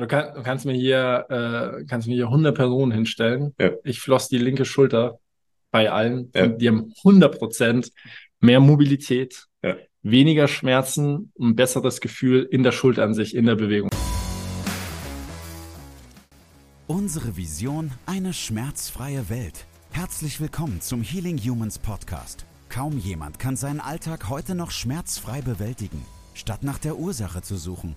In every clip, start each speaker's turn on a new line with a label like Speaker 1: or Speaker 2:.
Speaker 1: Du, kann, du kannst mir hier, äh, kannst mir hier 100 Personen hinstellen.
Speaker 2: Ja.
Speaker 1: Ich floss die linke Schulter bei allen.
Speaker 2: Ja.
Speaker 1: Die haben 100 Prozent mehr Mobilität,
Speaker 2: Ja.
Speaker 1: weniger Schmerzen, ein besseres Gefühl in der Schulter an sich, in der Bewegung.
Speaker 3: Unsere Vision, eine schmerzfreie Welt. Herzlich willkommen zum Healing Humans Podcast. Kaum jemand kann seinen Alltag heute noch schmerzfrei bewältigen. Statt nach der Ursache zu suchen,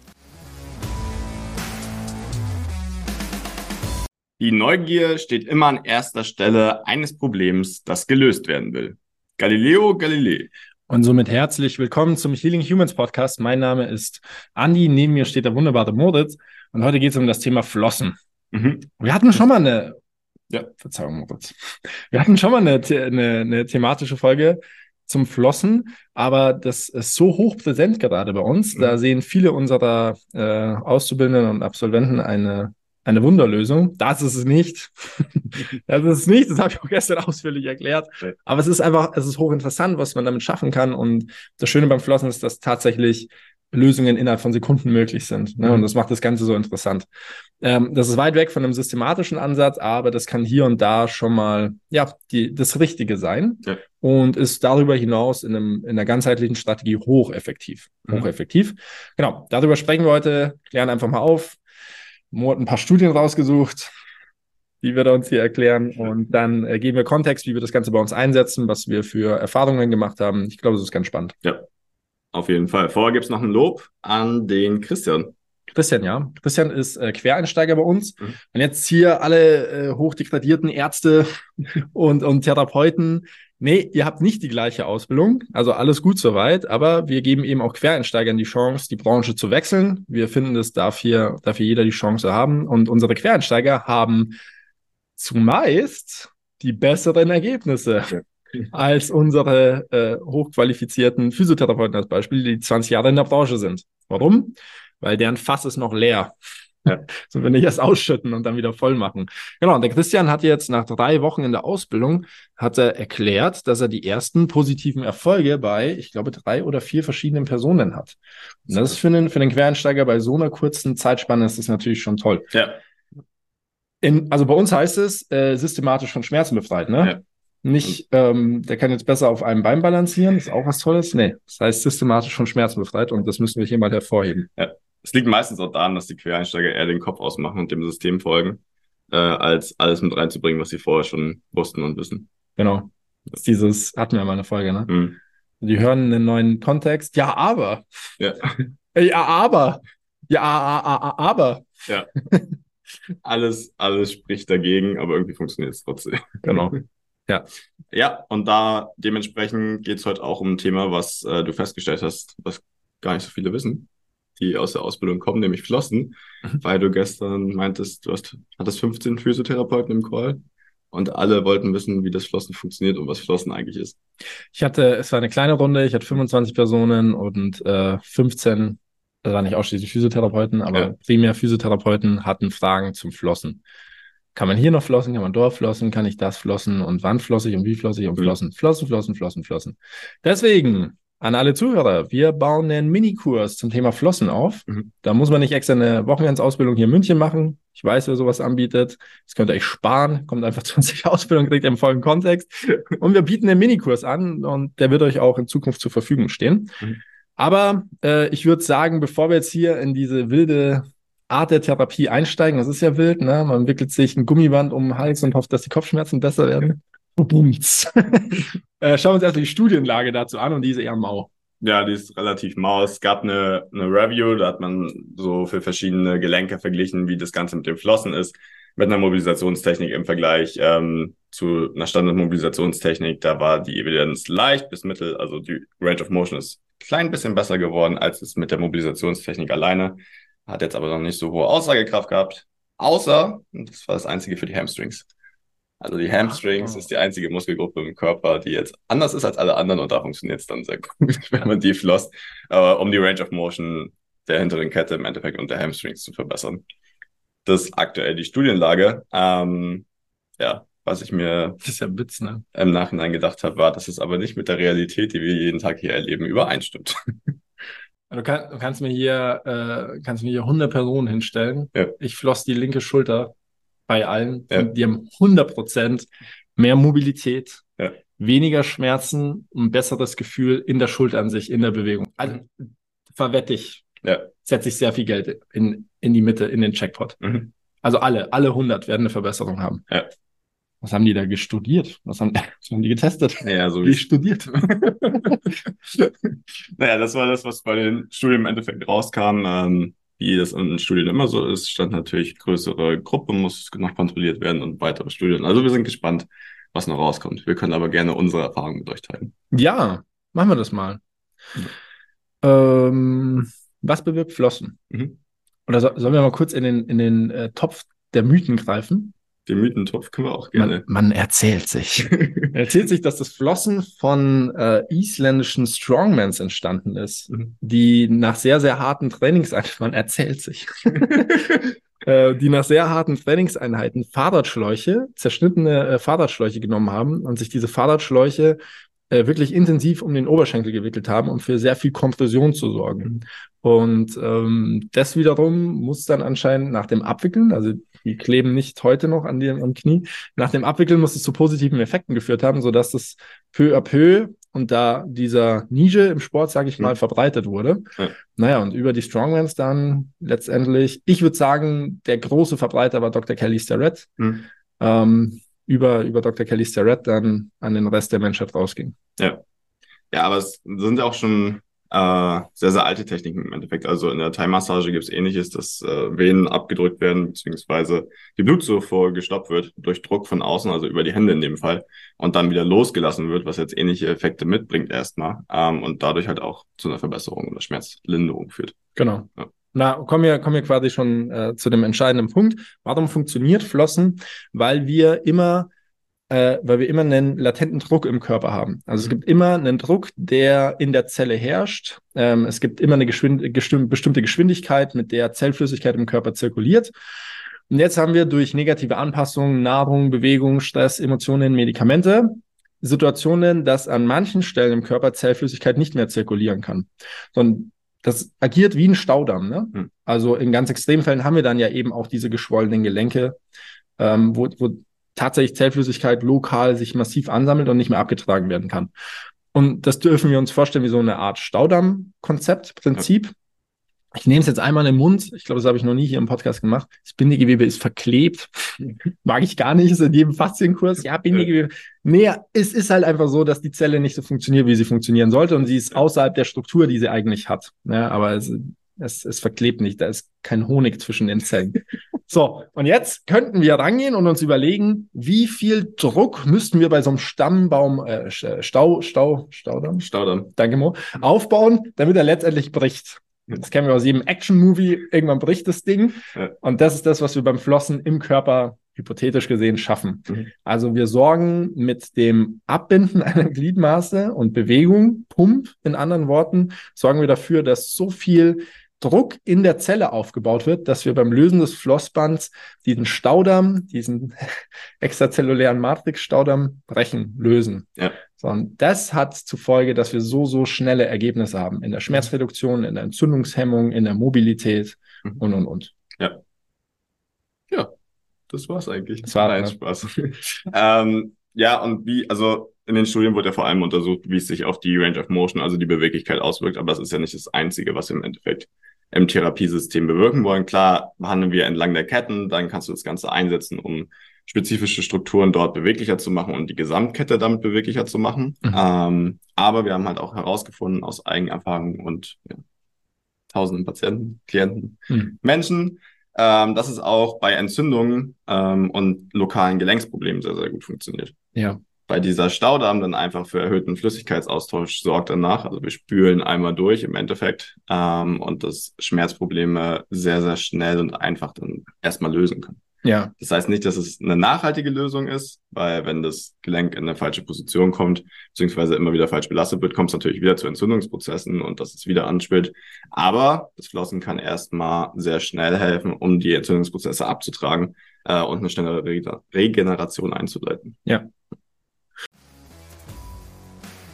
Speaker 2: Die Neugier steht immer an erster Stelle eines Problems, das gelöst werden will. Galileo Galilei.
Speaker 1: Und somit herzlich willkommen zum Healing Humans Podcast. Mein Name ist Andi, neben mir steht der wunderbare Moritz und heute geht es um das Thema Flossen.
Speaker 2: Mhm.
Speaker 1: Wir hatten schon mal eine,
Speaker 2: Ja.
Speaker 1: Verzeihung, Moritz. Wir hatten schon mal eine, eine, eine thematische Folge zum Flossen, aber das ist so hoch präsent gerade bei uns. Da
Speaker 2: Mhm.
Speaker 1: sehen viele unserer äh, Auszubildenden und Absolventen eine, eine Wunderlösung. Das ist es nicht. das ist es nicht. Das habe ich auch gestern ausführlich erklärt. Aber es ist einfach, es ist hochinteressant, was man damit schaffen kann. Und das Schöne beim Flossen ist, dass tatsächlich Lösungen innerhalb von Sekunden möglich sind. Ne?
Speaker 2: Mhm.
Speaker 1: Und das macht das Ganze so interessant. Ähm, das ist weit weg von einem systematischen Ansatz, aber das kann hier und da schon mal ja die, das Richtige sein
Speaker 2: Ja.
Speaker 1: und ist darüber hinaus in, einem, in einer ganzheitlichen Strategie hocheffektiv.
Speaker 2: Mhm.
Speaker 1: Hocheffektiv. Genau, darüber sprechen wir heute. Klären einfach mal auf. Mo hat ein paar Studien rausgesucht, die wird er uns hier erklären. Und dann äh, geben wir Kontext, wie wir das Ganze bei uns einsetzen, was wir für Erfahrungen gemacht haben. Ich glaube, das ist ganz spannend.
Speaker 2: Auf jeden Fall. Vorher gibt's noch ein Lob an den Christian.
Speaker 1: Christian, ja. Christian ist äh, Quereinsteiger bei uns.
Speaker 2: Mhm.
Speaker 1: Und jetzt hier alle äh, hochdegradierten Ärzte und, und Therapeuten. Nee, ihr habt nicht die gleiche Ausbildung. Also alles gut soweit. Aber wir geben eben auch Quereinsteigern die Chance, die Branche zu wechseln. Wir finden, das darf hier, darf hier jeder die Chance haben. Und unsere Quereinsteiger haben zumeist die besseren Ergebnisse als unsere äh, hochqualifizierten Physiotherapeuten als Beispiel, die 20 Jahre in der Branche sind. Warum? Weil deren Fass ist noch leer.
Speaker 2: Ja.
Speaker 1: So, wenn wir erst ausschütten und dann wieder voll machen. Genau, und der Christian hat jetzt nach drei Wochen in der Ausbildung, hat er erklärt, dass er die ersten positiven Erfolge bei, ich glaube, drei oder vier verschiedenen Personen hat. Und das ist für den, für den Quereinsteiger bei so einer kurzen Zeitspanne ist das natürlich schon toll.
Speaker 2: Ja.
Speaker 1: In, also bei uns heißt es äh, systematisch von Schmerzen befreit, ne?
Speaker 2: Ja.
Speaker 1: Nicht, ähm, der kann jetzt besser auf einem Bein balancieren, ist auch was Tolles. Nee, das heißt systematisch von Schmerzen befreit und das müssen wir hier mal hervorheben.
Speaker 2: Es liegt meistens auch daran, dass die Quereinsteiger eher den Kopf ausmachen und dem System folgen, äh, als alles mit reinzubringen, was sie vorher schon wussten und wissen.
Speaker 1: Genau. Das ist dieses, hatten wir mal eine Folge, ne?
Speaker 2: Mhm.
Speaker 1: Die hören einen neuen Kontext. Ja, aber.
Speaker 2: Ja.
Speaker 1: Äh, Ja, aber. Ja, aber.
Speaker 2: Ja. alles, alles spricht dagegen, aber irgendwie funktioniert es trotzdem.
Speaker 1: Genau.
Speaker 2: Ja, und da dementsprechend geht's heute auch um ein Thema, was äh, du festgestellt hast, was gar nicht so viele wissen, die aus der Ausbildung kommen, nämlich Flossen,
Speaker 1: Mhm.
Speaker 2: weil du gestern meintest, du hast, hattest 15 Physiotherapeuten im Call und alle wollten wissen, wie das Flossen funktioniert und was Flossen eigentlich ist.
Speaker 1: Ich hatte, es war eine kleine Runde, ich hatte 25 Personen und äh, 15, das waren nicht ausschließlich Physiotherapeuten, aber
Speaker 2: Ja.
Speaker 1: primär Physiotherapeuten hatten Fragen zum Flossen. Kann man hier noch flossen? Kann man dort flossen? Kann ich das flossen? Und wann flosse ich und wie flosse ich und
Speaker 2: Mhm.
Speaker 1: flossen? Flossen, flossen, flossen, flossen. Deswegen an alle Zuhörer, wir bauen einen Minikurs zum Thema Flossen auf.
Speaker 2: Mhm.
Speaker 1: Da muss man nicht extra eine Wochenendsausbildung hier in München machen. Ich weiß, wer sowas anbietet. Das könnt ihr euch sparen. Kommt einfach zu uns in die Ausbildung, kriegt ihr im vollen Kontext. Und wir bieten einen Minikurs an und der wird euch auch in Zukunft zur Verfügung stehen.
Speaker 2: Mhm.
Speaker 1: Aber äh, ich würde sagen, bevor wir jetzt hier in diese wilde Art der Therapie einsteigen, das ist ja wild, ne? Man wickelt sich ein Gummiband um den Hals und hofft, dass die Kopfschmerzen besser werden. Bums. äh, schauen wir uns erst die Studienlage dazu an und die ist eher mau.
Speaker 2: Ja, die ist relativ mau. Es gab eine, eine Review, da hat man so für verschiedene Gelenke verglichen, wie das Ganze mit dem Flossen ist, mit einer Mobilisationstechnik im Vergleich ähm, zu einer Standardmobilisationstechnik. Da war die Evidenz leicht bis mittel, also die Range of Motion ist klein bisschen besser geworden als es mit der Mobilisationstechnik alleine. hat jetzt aber noch nicht so hohe Aussagekraft gehabt, außer, das war das einzige für die Hamstrings. Also die Hamstrings
Speaker 1: Ah.
Speaker 2: ist die einzige Muskelgruppe im Körper, die jetzt anders ist als alle anderen und da funktioniert es dann sehr gut, wenn man die flosst, aber um die Range of Motion der hinteren Kette im Endeffekt und der Hamstrings zu verbessern. Das ist aktuell die Studienlage. Ähm, ja, was ich mir
Speaker 1: Das ist ja Witz, ne?
Speaker 2: im Nachhinein gedacht habe, war, dass es aber nicht mit der Realität, die wir jeden Tag hier erleben, übereinstimmt.
Speaker 1: Du, kann, du kannst mir hier, äh, kannst mir hier 100 Personen hinstellen.
Speaker 2: Ja.
Speaker 1: Ich floss die linke Schulter bei allen.
Speaker 2: Ja.
Speaker 1: Die haben 100 Prozent mehr Mobilität,
Speaker 2: Ja.
Speaker 1: weniger Schmerzen, ein besseres Gefühl in der Schulter an sich, in der Bewegung. Also verwette ich,
Speaker 2: Ja.
Speaker 1: setze ich sehr viel Geld in, in die Mitte, in den Checkpot.
Speaker 2: Mhm.
Speaker 1: Also alle, alle 100 werden eine Verbesserung haben.
Speaker 2: Ja.
Speaker 1: Was haben die da gestudiert? Was haben, was haben die getestet?
Speaker 2: Ja, so
Speaker 1: Wie
Speaker 2: wie
Speaker 1: studiert?
Speaker 2: Naja, das war das, was bei den Studien im Endeffekt rauskam. Ähm, wie das in Studien immer so ist, stand natürlich größere Gruppe, muss noch kontrolliert werden und weitere Studien. Also wir sind gespannt, was noch rauskommt. Wir können aber gerne unsere Erfahrungen mit euch teilen.
Speaker 1: Ja, machen wir das mal. Ähm, was bewirkt Flossen?
Speaker 2: Mhm.
Speaker 1: Oder so, sollen wir mal kurz in den, in den äh, Topf der Mythen greifen?
Speaker 2: Den Mythentopf können wir auch
Speaker 1: Man,
Speaker 2: gerne.
Speaker 1: man erzählt sich. erzählt sich, dass das Flossen von äh, isländischen Strongmans entstanden ist,
Speaker 2: Mhm.
Speaker 1: die nach sehr, sehr harten Trainingseinheiten, man erzählt sich, äh, die nach sehr harten Trainingseinheiten Fahrradschläuche, zerschnittene äh, Fahrradschläuche genommen haben und sich diese Fahrradschläuche äh, wirklich intensiv um den Oberschenkel gewickelt haben, um für sehr viel Kompression zu sorgen. Und ähm, das wiederum muss dann anscheinend nach dem Abwickeln, also die kleben nicht heute noch an dem am Knie, nach dem Abwickeln muss es zu positiven Effekten geführt haben, sodass das peu à peu und da dieser Nische im Sport, sage ich mal,
Speaker 2: Mhm.
Speaker 1: verbreitet wurde.
Speaker 2: Ja.
Speaker 1: Naja, und über die Strongmans dann letztendlich, ich würde sagen, der große Verbreiter war Dr. Kelly Starrett,
Speaker 2: Mhm.
Speaker 1: ähm, über, über Dr. Kelly Starrett dann an den Rest der Menschheit rausging.
Speaker 2: Ja, aber es sind ja auch schon äh, sehr, sehr alte Techniken im Endeffekt. Also in der Thai-Massage gibt es ähnliches, dass äh, Venen abgedrückt werden, beziehungsweise die Blutzufuhr gestoppt wird durch Druck von außen, also über die Hände in dem Fall, und dann wieder losgelassen wird, was jetzt ähnliche Effekte mitbringt erstmal ähm, und dadurch halt auch zu einer Verbesserung oder Schmerzlinderung führt.
Speaker 1: Genau.
Speaker 2: Ja.
Speaker 1: Na, kommen wir, kommen wir quasi schon äh, zu dem entscheidenden Punkt. Warum funktioniert Flossen? Weil wir immer, äh, weil wir immer einen latenten Druck im Körper haben. Also es gibt immer einen Druck, der in der Zelle herrscht. Ähm, es gibt immer eine geschwind gestimm- bestimmte Geschwindigkeit, mit der Zellflüssigkeit im Körper zirkuliert. Und jetzt haben wir durch negative Anpassungen, Nahrung, Bewegung, Stress, Emotionen, Medikamente Situationen, dass an manchen Stellen im Körper Zellflüssigkeit nicht mehr zirkulieren kann. Sondern das agiert wie ein Staudamm. Ne?
Speaker 2: Hm.
Speaker 1: Also in ganz Extremfällen haben wir dann ja eben auch diese geschwollenen Gelenke, ähm, wo, wo tatsächlich Zellflüssigkeit lokal sich massiv ansammelt und nicht mehr abgetragen werden kann. Und das dürfen wir uns vorstellen wie so eine Art Staudamm-Konzept, Prinzip. Ich nehme es jetzt einmal in den Mund. Ich glaube, das habe ich noch nie hier im Podcast gemacht. Das Bindegewebe ist verklebt. Mag ich gar nicht. Ist in jedem Faszienkurs. Ja, Bindegewebe. Nee, es ist halt einfach so, dass die Zelle nicht so funktioniert, wie sie funktionieren sollte. Und sie ist außerhalb der Struktur, die sie eigentlich hat. Ja, aber es, es, es verklebt nicht. Da ist kein Honig zwischen den Zellen. So, und jetzt könnten wir rangehen und uns überlegen, wie viel Druck müssten wir bei so einem Stammbaum, äh, Stau, Stau, Staudamm,
Speaker 2: Staudamm.
Speaker 1: danke Mo, aufbauen, damit er letztendlich bricht. Das kennen wir aus jedem Action-Movie. Irgendwann bricht das Ding.
Speaker 2: Ja.
Speaker 1: Und das ist das, was wir beim Flossen im Körper hypothetisch gesehen schaffen.
Speaker 2: Mhm.
Speaker 1: Also wir sorgen mit dem Abbinden einer Gliedmaße und Bewegung, Pump in anderen Worten, sorgen wir dafür, dass so viel Druck in der Zelle aufgebaut wird, dass wir beim Lösen des Flossbands diesen Staudamm, diesen extrazellulären Matrix-Staudamm brechen, lösen.
Speaker 2: Ja.
Speaker 1: So, und das hat zur Folge, dass wir so, so schnelle Ergebnisse haben in der Schmerzreduktion, in der Entzündungshemmung, in der Mobilität
Speaker 2: Mhm.
Speaker 1: und, und, und.
Speaker 2: Das war's eigentlich.
Speaker 1: Das war-
Speaker 2: Nein,
Speaker 1: ja.
Speaker 2: Spaß. ähm, ja, und wie, also in den Studien wurde ja vor allem untersucht, wie es sich auf die Range of Motion, also die Beweglichkeit auswirkt, aber das ist ja nicht das Einzige, was im Endeffekt im Therapiesystem bewirken wollen. Klar, behandeln wir entlang der Ketten, dann kannst du das Ganze einsetzen, um spezifische Strukturen dort beweglicher zu machen und die Gesamtkette damit beweglicher zu machen.
Speaker 1: Mhm.
Speaker 2: Ähm, aber wir haben halt auch herausgefunden aus Eigenerfahrung und ja, tausenden Patienten, Klienten,
Speaker 1: Mhm.
Speaker 2: Menschen, ähm, dass es auch bei Entzündungen ähm, und lokalen Gelenksproblemen sehr, sehr gut funktioniert.
Speaker 1: Ja.
Speaker 2: Bei dieser Staudarm dann einfach für erhöhten Flüssigkeitsaustausch sorgt danach. Also wir spülen einmal durch im Endeffekt ähm, und das Schmerzprobleme sehr, sehr schnell und einfach dann erstmal lösen können.
Speaker 1: Ja.
Speaker 2: Das heißt nicht, dass es eine nachhaltige Lösung ist, weil wenn das Gelenk in eine falsche Position kommt, beziehungsweise immer wieder falsch belastet wird, kommt es natürlich wieder zu Entzündungsprozessen und dass es wieder anspielt. Aber das Flossen kann erstmal sehr schnell helfen, um die Entzündungsprozesse abzutragen äh, und eine schnellere Re Regeneration einzuleiten.
Speaker 1: Ja.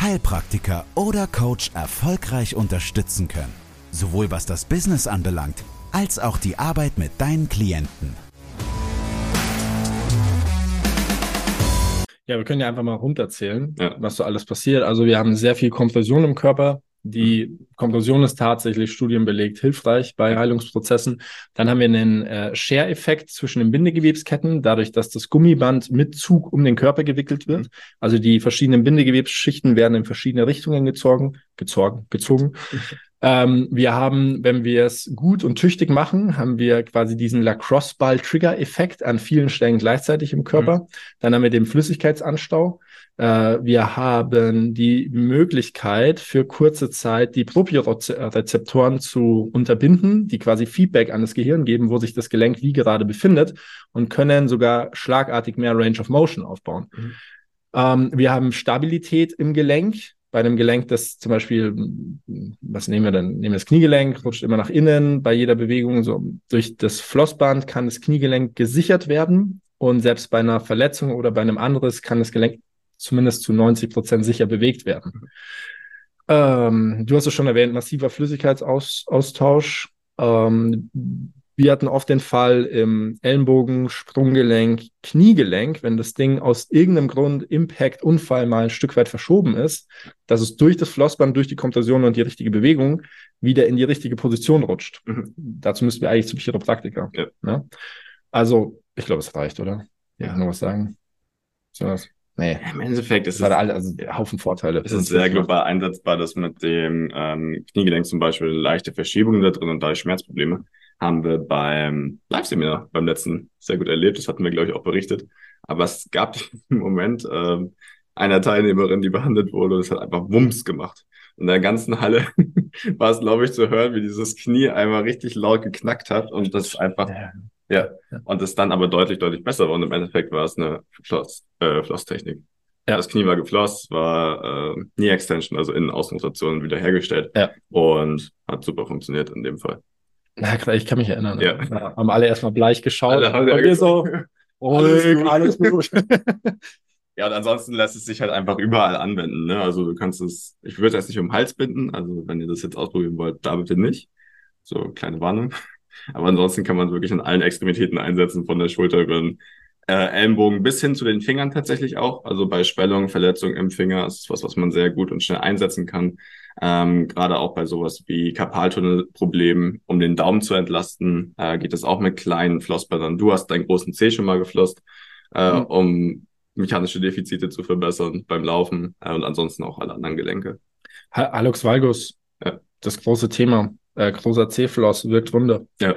Speaker 3: Heilpraktiker oder Coach erfolgreich unterstützen können. Sowohl was das Business anbelangt, als auch die Arbeit mit deinen Klienten.
Speaker 1: Ja, wir können ja einfach mal runterzählen, ja. was so alles passiert. Also wir haben sehr viel Kompression im Körper. Die Kompression ist tatsächlich studienbelegt hilfreich bei Heilungsprozessen. Dann haben wir einen äh, Share-Effekt zwischen den Bindegewebsketten, dadurch, dass das Gummiband mit Zug um den Körper gewickelt wird. Also die verschiedenen Bindegewebsschichten werden in verschiedene Richtungen gezogen, gezogen, gezogen. Ähm, wir haben, wenn wir es gut und tüchtig machen, haben wir quasi diesen Lacrosse-Ball-Trigger-Effekt an vielen Stellen gleichzeitig im Körper. Mhm. Dann haben wir den Flüssigkeitsanstau. Äh, wir haben die Möglichkeit, für kurze Zeit die Propriorezeptoren zu unterbinden, die quasi Feedback an das Gehirn geben, wo sich das Gelenk wie gerade befindet und können sogar schlagartig mehr Range of Motion aufbauen. Mhm. Ähm, wir haben Stabilität im Gelenk bei einem Gelenk, das zum Beispiel, was nehmen wir denn? Nehmen wir das Kniegelenk, rutscht immer nach innen bei jeder Bewegung. So durch das Flossband kann das Kniegelenk gesichert werden. Und selbst bei einer Verletzung oder bei einem anderes kann das Gelenk zumindest zu 90 Prozent sicher bewegt werden. Ähm, du hast es schon erwähnt, massiver Flüssigkeitsaustausch. Ähm, wir hatten oft den Fall im Ellenbogen, Sprunggelenk, Kniegelenk, wenn das Ding aus irgendeinem Grund, Impact, Unfall mal ein Stück weit verschoben ist, dass es durch das Flossband, durch die Kompression und die richtige Bewegung wieder in die richtige Position rutscht. Mhm. Dazu müssten wir eigentlich zum Chiropraktiker. Ja. Ne? Also, ich glaube, es reicht, oder? Ja. Noch was sagen?
Speaker 2: So was. Nee. Im Endeffekt ist
Speaker 1: es alle, also Haufen Vorteile.
Speaker 2: Es ist sehr global einsetzbar, dass mit dem ähm, Kniegelenk zum Beispiel leichte Verschiebungen da drin und da Schmerzprobleme haben wir beim Live-Seminar beim letzten sehr gut erlebt. Das hatten wir, glaube ich, auch berichtet. Aber es gab im Moment äh, einer Teilnehmerin, die behandelt wurde, und es hat einfach Wumms gemacht. In der ganzen Halle war es, glaube ich, zu hören, wie dieses Knie einmal richtig laut geknackt hat und das einfach, ja, ja. und es dann aber deutlich, deutlich besser war. Und im Endeffekt war es eine Floss, äh, Flosstechnik. Ja. Das Knie war geflossen, war äh, Knee Extension, also Innen-Außenrotation wiederhergestellt ja. und hat super funktioniert in dem Fall.
Speaker 1: Na klar, ich kann mich erinnern. Ja. ja haben alle erstmal bleich geschaut. Alle haben und wir so, ruhig, alles gut.
Speaker 2: ja, und ansonsten lässt es sich halt einfach überall anwenden. Ne? Also du kannst es, ich würde es nicht um den Hals binden. Also wenn ihr das jetzt ausprobieren wollt, da bitte nicht. So, kleine Warnung. Aber ansonsten kann man wirklich an allen Extremitäten einsetzen, von der Schulter über den äh, Ellenbogen bis hin zu den Fingern tatsächlich auch. Also bei Schwellung, Verletzung im Finger ist was, was man sehr gut und schnell einsetzen kann. Ähm, Gerade auch bei sowas wie Karpaltunnelproblemen, um den Daumen zu entlasten, äh, geht es auch mit kleinen Flossbändern. Du hast deinen großen Zeh schon mal geflosst, äh, mhm. um mechanische Defizite zu verbessern beim Laufen äh, und ansonsten auch alle anderen Gelenke.
Speaker 1: Alex Valgus, ja. das große Thema, äh, großer C-Floss wirkt Wunder. Ja.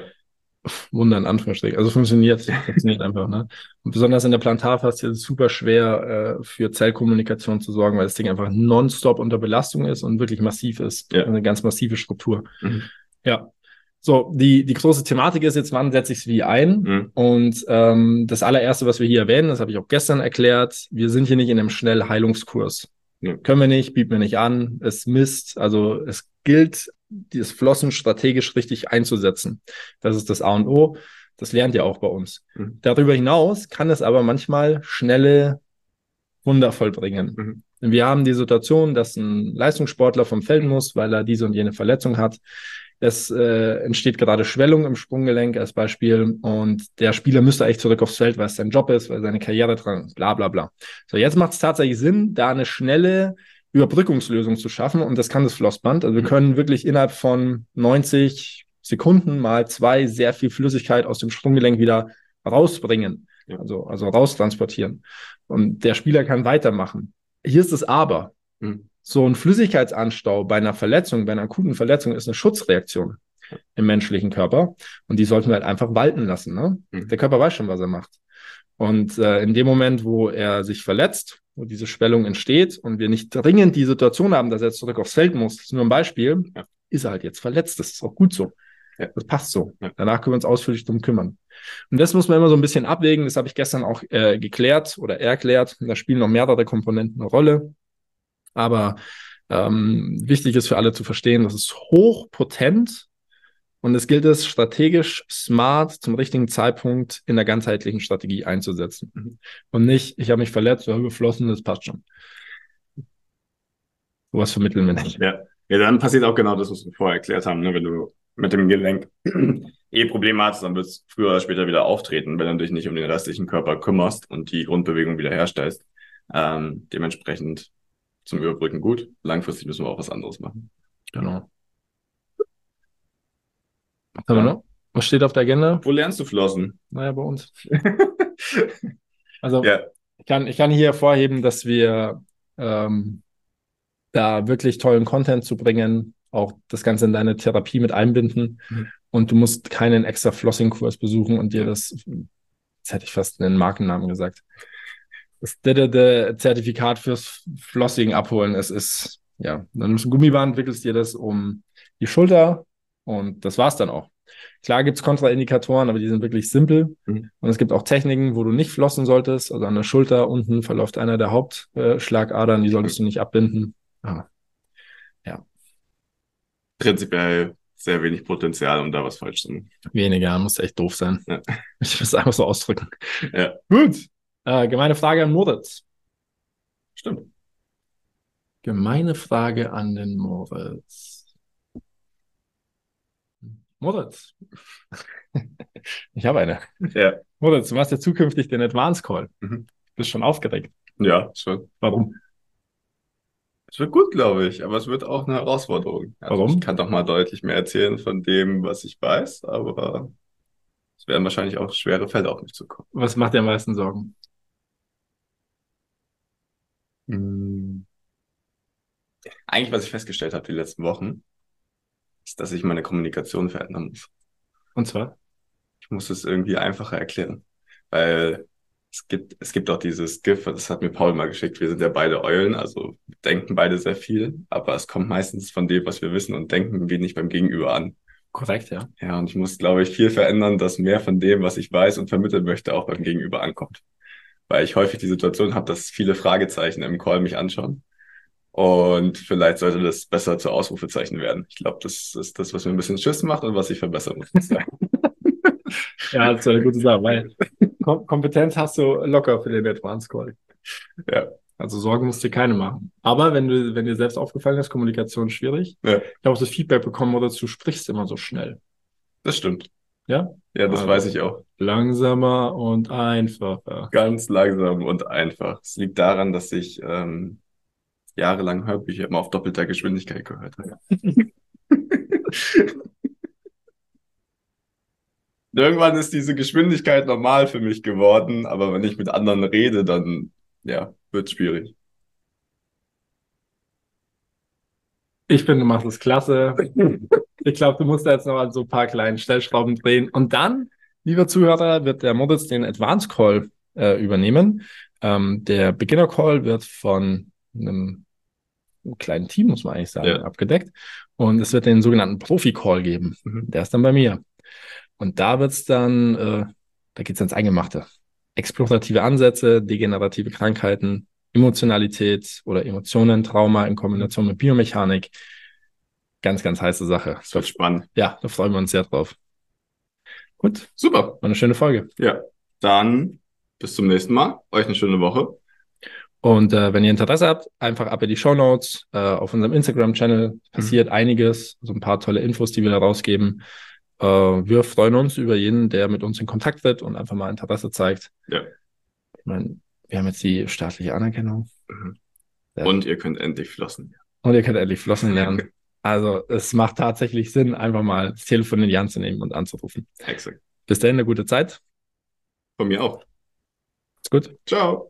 Speaker 1: Wunder in Anführungsstrichen. Also funktioniert, funktioniert einfach. Ne? Und besonders in der Plantarfaszie ist es super schwer, äh, für Zellkommunikation zu sorgen, weil das Ding einfach nonstop unter Belastung ist und wirklich massiv ist. Ja. Eine ganz massive Struktur. Mhm. Ja. So, die, die große Thematik ist jetzt, wann setze ich es wie ein? Mhm. Und ähm, das allererste, was wir hier erwähnen, das habe ich auch gestern erklärt, wir sind hier nicht in einem Schnellheilungskurs. Ja. Können wir nicht, bieten wir nicht an, es misst, also es gilt dieses Flossen strategisch richtig einzusetzen. Das ist das A und O. Das lernt ihr auch bei uns. Mhm. Darüber hinaus kann es aber manchmal schnelle Wunder vollbringen. Mhm. Wir haben die Situation, dass ein Leistungssportler vom Feld muss, weil er diese und jene Verletzung hat. es äh, entsteht gerade Schwellung im Sprunggelenk als Beispiel und der Spieler müsste eigentlich zurück aufs Feld, weil es sein Job ist, weil seine Karriere dran, bla bla bla. So, jetzt macht es tatsächlich Sinn, da eine schnelle Überbrückungslösung zu schaffen und das kann das Flossband. Also wir mhm. können wirklich innerhalb von 90 Sekunden mal zwei sehr viel Flüssigkeit aus dem Sprunggelenk wieder rausbringen, ja. also, also raustransportieren. Und der Spieler kann weitermachen. Hier ist das Aber. Mhm. So ein Flüssigkeitsanstau bei einer Verletzung, bei einer akuten Verletzung ist eine Schutzreaktion im menschlichen Körper. Und die sollten wir halt einfach walten lassen. Ne? Mhm. Der Körper weiß schon, was er macht. Und äh, in dem Moment, wo er sich verletzt, wo diese Schwellung entsteht und wir nicht dringend die Situation haben, dass er jetzt zurück aufs Feld muss, das ist nur ein Beispiel, ja. ist er halt jetzt verletzt. Das ist auch gut so. Ja. Das passt so. Ja. Danach können wir uns ausführlich drum kümmern. Und das muss man immer so ein bisschen abwägen. Das habe ich gestern auch äh, geklärt oder erklärt. Da spielen noch mehrere Komponenten eine Rolle. Aber ähm, wichtig ist für alle zu verstehen, das ist hochpotent und es gilt es strategisch smart zum richtigen Zeitpunkt in der ganzheitlichen Strategie einzusetzen. Mhm. Und nicht, ich habe mich verletzt, oder geflossen, das passt schon. Was vermitteln wir nicht.
Speaker 2: Ja. ja, dann passiert auch genau das, was wir vorher erklärt haben. Ne? Wenn du mit dem Gelenk eh Probleme hast, dann wird es früher oder später wieder auftreten, wenn du dich nicht um den restlichen Körper kümmerst und die Grundbewegung wieder herstellst. Ähm, dementsprechend zum Überbrücken gut. Langfristig müssen wir auch was anderes machen.
Speaker 1: Genau. Wir noch? Was steht auf der Agenda?
Speaker 2: Wo lernst du Flossen?
Speaker 1: Naja, bei uns. also ja. ich, kann, ich kann hier hervorheben, dass wir ähm, da wirklich tollen Content zu bringen, auch das Ganze in deine Therapie mit einbinden. Mhm. Und du musst keinen extra Flossing-Kurs besuchen und dir das, jetzt hätte ich fast einen Markennamen gesagt, das Zertifikat fürs Flossing abholen. Es ist, ja, dann nimmst du ein Gummiband, wickelst dir das um die Schulter und das war's dann auch. Klar gibt's Kontraindikatoren, aber die sind wirklich simpel. Mhm. Und es gibt auch Techniken, wo du nicht flossen solltest. Also an der Schulter unten verläuft einer der Hauptschlagadern, die solltest du nicht abbinden. Ah. Ja.
Speaker 2: Prinzipiell sehr wenig Potenzial, um da was falsch zu machen.
Speaker 1: Weniger, muss echt doof sein. Ja. Ich will es einfach so ausdrücken.
Speaker 2: Ja.
Speaker 1: Gut. Äh, gemeine Frage an Moritz.
Speaker 2: Stimmt.
Speaker 1: Gemeine Frage an den Moritz. Moritz. ich habe eine.
Speaker 2: Ja.
Speaker 1: Moritz, du machst ja zukünftig den Advance Call. Mhm. Bist schon aufgeregt.
Speaker 2: Ja, schon.
Speaker 1: Warum?
Speaker 2: Es wird gut, glaube ich, aber es wird auch eine Herausforderung.
Speaker 1: Also Warum?
Speaker 2: Ich kann doch mal deutlich mehr erzählen von dem, was ich weiß, aber es werden wahrscheinlich auch schwere Fälle auf mich zukommen.
Speaker 1: Was macht dir am meisten Sorgen?
Speaker 2: Hm. Eigentlich, was ich festgestellt habe die letzten Wochen, ist, dass ich meine Kommunikation verändern muss.
Speaker 1: Und zwar?
Speaker 2: Ich muss es irgendwie einfacher erklären. Weil es gibt, es gibt auch dieses GIF, das hat mir Paul mal geschickt. Wir sind ja beide Eulen, also denken beide sehr viel, aber es kommt meistens von dem, was wir wissen und denken wenig beim Gegenüber an.
Speaker 1: Korrekt, ja.
Speaker 2: Ja, und ich muss, glaube ich, viel verändern, dass mehr von dem, was ich weiß und vermitteln möchte, auch beim Gegenüber ankommt weil ich häufig die Situation habe, dass viele Fragezeichen im Call mich anschauen. Und vielleicht sollte das besser zu Ausrufezeichen werden. Ich glaube, das ist das, was mir ein bisschen Schiss macht und was ich verbessern muss.
Speaker 1: ja, das ist eine gute Sache, weil Kompetenz hast du locker für den Advanced Call.
Speaker 2: Ja.
Speaker 1: Also Sorgen musst du dir keine machen. Aber wenn du, wenn dir selbst aufgefallen ist, Kommunikation schwierig.
Speaker 2: Ja.
Speaker 1: Ich habe das Feedback bekommen, oder du sprichst immer so schnell.
Speaker 2: Das stimmt.
Speaker 1: Ja?
Speaker 2: Ja, das also weiß ich auch.
Speaker 1: Langsamer und einfacher.
Speaker 2: Ganz langsam und einfach. Es liegt daran, dass ich ähm, jahrelang Hörbücher immer auf doppelter Geschwindigkeit gehört habe. Irgendwann ist diese Geschwindigkeit normal für mich geworden, aber wenn ich mit anderen rede, dann ja, wird schwierig.
Speaker 1: Ich finde, du machst es klasse. Ich glaube, du musst da jetzt noch an so ein paar kleinen Stellschrauben drehen. Und dann, lieber Zuhörer, wird der Moritz den Advanced Call äh, übernehmen. Ähm, der Beginner Call wird von einem kleinen Team, muss man eigentlich sagen, ja. abgedeckt. Und es wird den sogenannten Profi-Call geben. Mhm. Der ist dann bei mir. Und da wird's dann, äh, da geht's ans Eingemachte. Explorative Ansätze, degenerative Krankheiten, Emotionalität oder Emotionen, Trauma in Kombination mit Biomechanik. Ganz, ganz heiße Sache.
Speaker 2: Das wird spannend.
Speaker 1: Ja, da freuen wir uns sehr drauf. Gut.
Speaker 2: Super.
Speaker 1: War eine schöne Folge.
Speaker 2: Ja. Dann bis zum nächsten Mal. Euch eine schöne Woche.
Speaker 1: Und äh, wenn ihr Interesse habt, einfach ab in die Show Notes. Äh, auf unserem Instagram-Channel passiert mhm. einiges, so ein paar tolle Infos, die wir da rausgeben. Äh, wir freuen uns über jeden, der mit uns in Kontakt tritt und einfach mal Interesse zeigt.
Speaker 2: Ja.
Speaker 1: Ich meine, wir haben jetzt die staatliche Anerkennung.
Speaker 2: Mhm. Ja. Und ihr könnt endlich flossen.
Speaker 1: Und ihr könnt endlich flossen lernen. Also es macht tatsächlich Sinn, einfach mal das Telefon in die Hand zu nehmen und anzurufen.
Speaker 2: Exakt.
Speaker 1: Bis dahin eine gute Zeit.
Speaker 2: Von mir auch.
Speaker 1: Ist gut.
Speaker 2: Ciao.